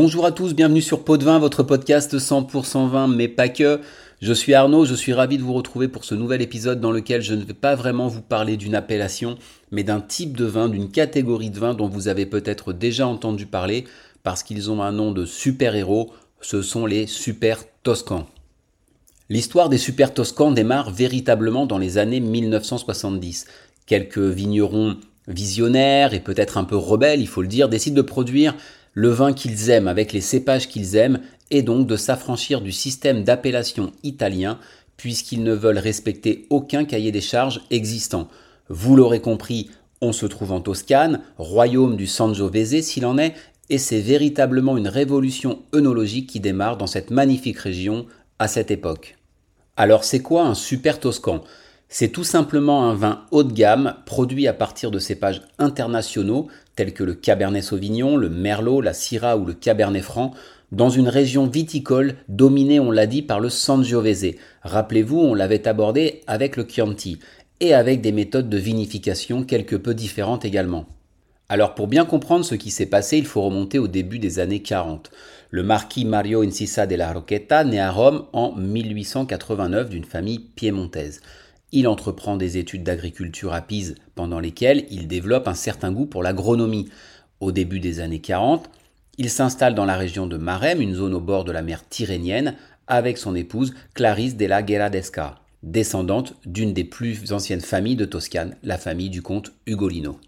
Bonjour à tous, bienvenue sur Pot de Vin, votre podcast 100% vin, mais pas que. Je suis Arnaud, je suis ravi de vous retrouver pour ce nouvel épisode dans lequel je ne vais pas vraiment vous parler d'une appellation, mais d'un type de vin, d'une catégorie de vin dont vous avez peut-être déjà entendu parler, parce qu'ils ont un nom de super-héros, ce sont les super toscans. L'histoire des super toscans démarre véritablement dans les années 1970. Quelques vignerons visionnaires et peut-être un peu rebelles, il faut le dire, décident de produire le vin qu'ils aiment avec les cépages qu'ils aiment et donc de s'affranchir du système d'appellation italien puisqu'ils ne veulent respecter aucun cahier des charges existant. Vous l'aurez compris, on se trouve en Toscane, royaume du Sangiovese s'il en est, et c'est véritablement une révolution œnologique qui démarre dans cette magnifique région à cette époque. Alors c'est quoi un super toscan? C'est tout simplement un vin haut de gamme produit à partir de cépages internationaux tels que le Cabernet Sauvignon, le Merlot, la Syrah ou le Cabernet Franc dans une région viticole dominée, on l'a dit, par le Sangiovese. Rappelez-vous, on l'avait abordé avec le Chianti et avec des méthodes de vinification quelque peu différentes également. Alors pour bien comprendre ce qui s'est passé, il faut remonter au début des années 40. Le marquis Mario Incisa della Rocchetta naît à Rome en 1889 d'une famille piémontaise. Il entreprend des études d'agriculture à Pise pendant lesquelles il développe un certain goût pour l'agronomie. Au début des années 40, il s'installe dans la région de Marem, une zone au bord de la mer Tyrrhénienne, avec son épouse Clarisse della Gheradesca, descendante d'une des plus anciennes familles de Toscane, la famille du comte Ugolino.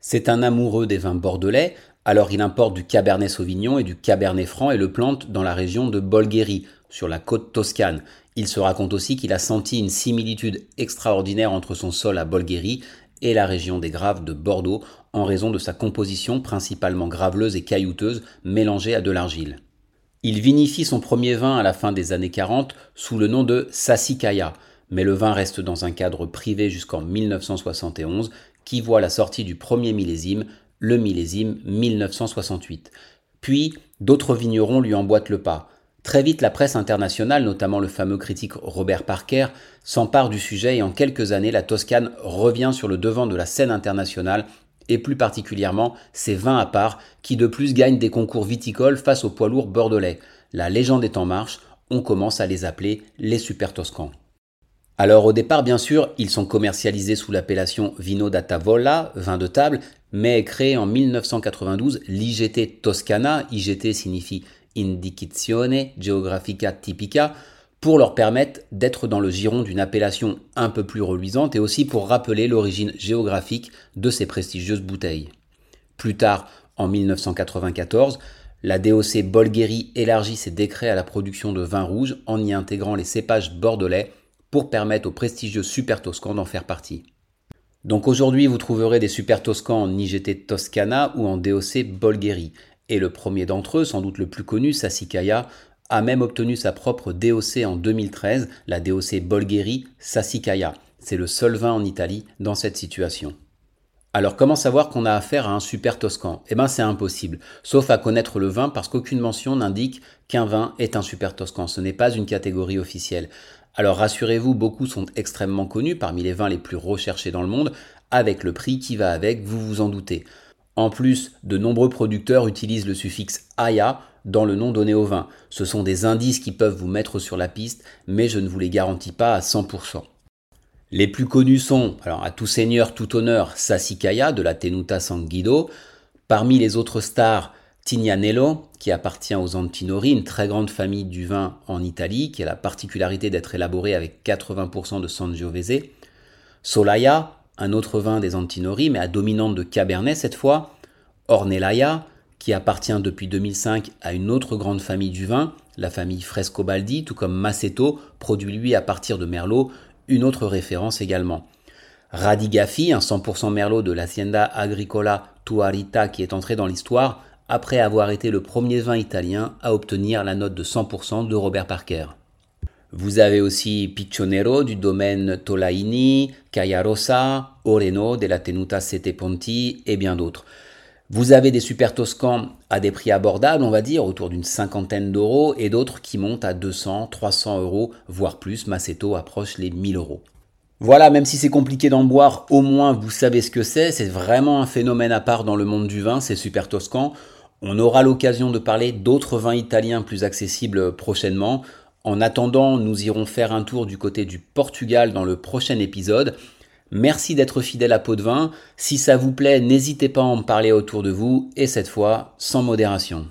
C'est un amoureux des vins bordelais, alors il importe du Cabernet Sauvignon et du Cabernet Franc et le plante dans la région de Bolgheri, sur la côte toscane. Il se raconte aussi qu'il a senti une similitude extraordinaire entre son sol à Bolgheri et la région des Graves de Bordeaux en raison de sa composition principalement graveleuse et caillouteuse mélangée à de l'argile. Il vinifie son premier vin à la fin des années 40 sous le nom de Sassicaia, mais le vin reste dans un cadre privé jusqu'en 1971 qui voit la sortie du premier millésime, le millésime 1968. Puis d'autres vignerons lui emboîtent le pas. Très vite, la presse internationale, notamment le fameux critique Robert Parker, s'empare du sujet et en quelques années, la Toscane revient sur le devant de la scène internationale et plus particulièrement ses vins à part qui de plus gagnent des concours viticoles face aux poids lourds bordelais. La légende est en marche, on commence à les appeler les super toscans. Alors au départ, bien sûr, ils sont commercialisés sous l'appellation Vino da Tavola, vin de table, mais créé en 1992 l'IGT Toscana, IGT signifie Indicazione Geographica Tipica, pour leur permettre d'être dans le giron d'une appellation un peu plus reluisante et aussi pour rappeler l'origine géographique de ces prestigieuses bouteilles. Plus tard, en 1994, la DOC Bolgheri élargit ses décrets à la production de vin rouge en y intégrant les cépages bordelais pour permettre aux prestigieux Super Toscans d'en faire partie. Donc aujourd'hui, vous trouverez des Super Toscans en IGT Toscana ou en DOC Bolgheri. Et le premier d'entre eux, sans doute le plus connu, Sassicaia, a même obtenu sa propre DOC en 2013, la DOC Bolgheri Sassicaia. C'est le seul vin en Italie dans cette situation. Alors comment savoir qu'on a affaire à un super toscan? Eh bien c'est impossible, sauf à connaître le vin parce qu'aucune mention n'indique qu'un vin est un super toscan, ce n'est pas une catégorie officielle. Alors rassurez-vous, beaucoup sont extrêmement connus parmi les vins les plus recherchés dans le monde, avec le prix qui va avec, vous vous en doutez. En plus, de nombreux producteurs utilisent le suffixe aya dans le nom donné au vin. Ce sont des indices qui peuvent vous mettre sur la piste, mais je ne vous les garantis pas à 100%. Les plus connus sont, alors à tout seigneur, tout honneur, Sassicaia de la Tenuta San Guido. Parmi les autres stars, Tignanello, qui appartient aux Antinori, une très grande famille du vin en Italie, qui a la particularité d'être élaboré avec 80% de Sangiovese. Solaya, un autre vin des Antinori, mais à dominante de Cabernet cette fois, Ornellaia, qui appartient depuis 2005 à une autre grande famille du vin, la famille Frescobaldi, tout comme Masseto, produit lui à partir de Merlot, une autre référence également. Radigafi, un 100% Merlot de l'Hacienda Agricola Tuarita qui est entré dans l'histoire après avoir été le premier vin italien à obtenir la note de 100% de Robert Parker. Vous avez aussi Piccionero du domaine Tolaini, Cagliarosa, Oreno de la Tenuta Sette Ponti et bien d'autres. Vous avez des super toscans à des prix abordables, on va dire, autour d'une cinquantaine d'euros, et d'autres qui montent à 200, 300 euros, voire plus. Masseto approche les 1000 euros. Voilà, même si c'est compliqué d'en boire, au moins vous savez ce que c'est. C'est vraiment un phénomène à part dans le monde du vin, ces super toscans. On aura l'occasion de parler d'autres vins italiens plus accessibles prochainement. En attendant, nous irons faire un tour du côté du Portugal dans le prochain épisode. Merci d'être fidèle à Pot de Vin. Si ça vous plaît, n'hésitez pas à en parler autour de vous et cette fois sans modération.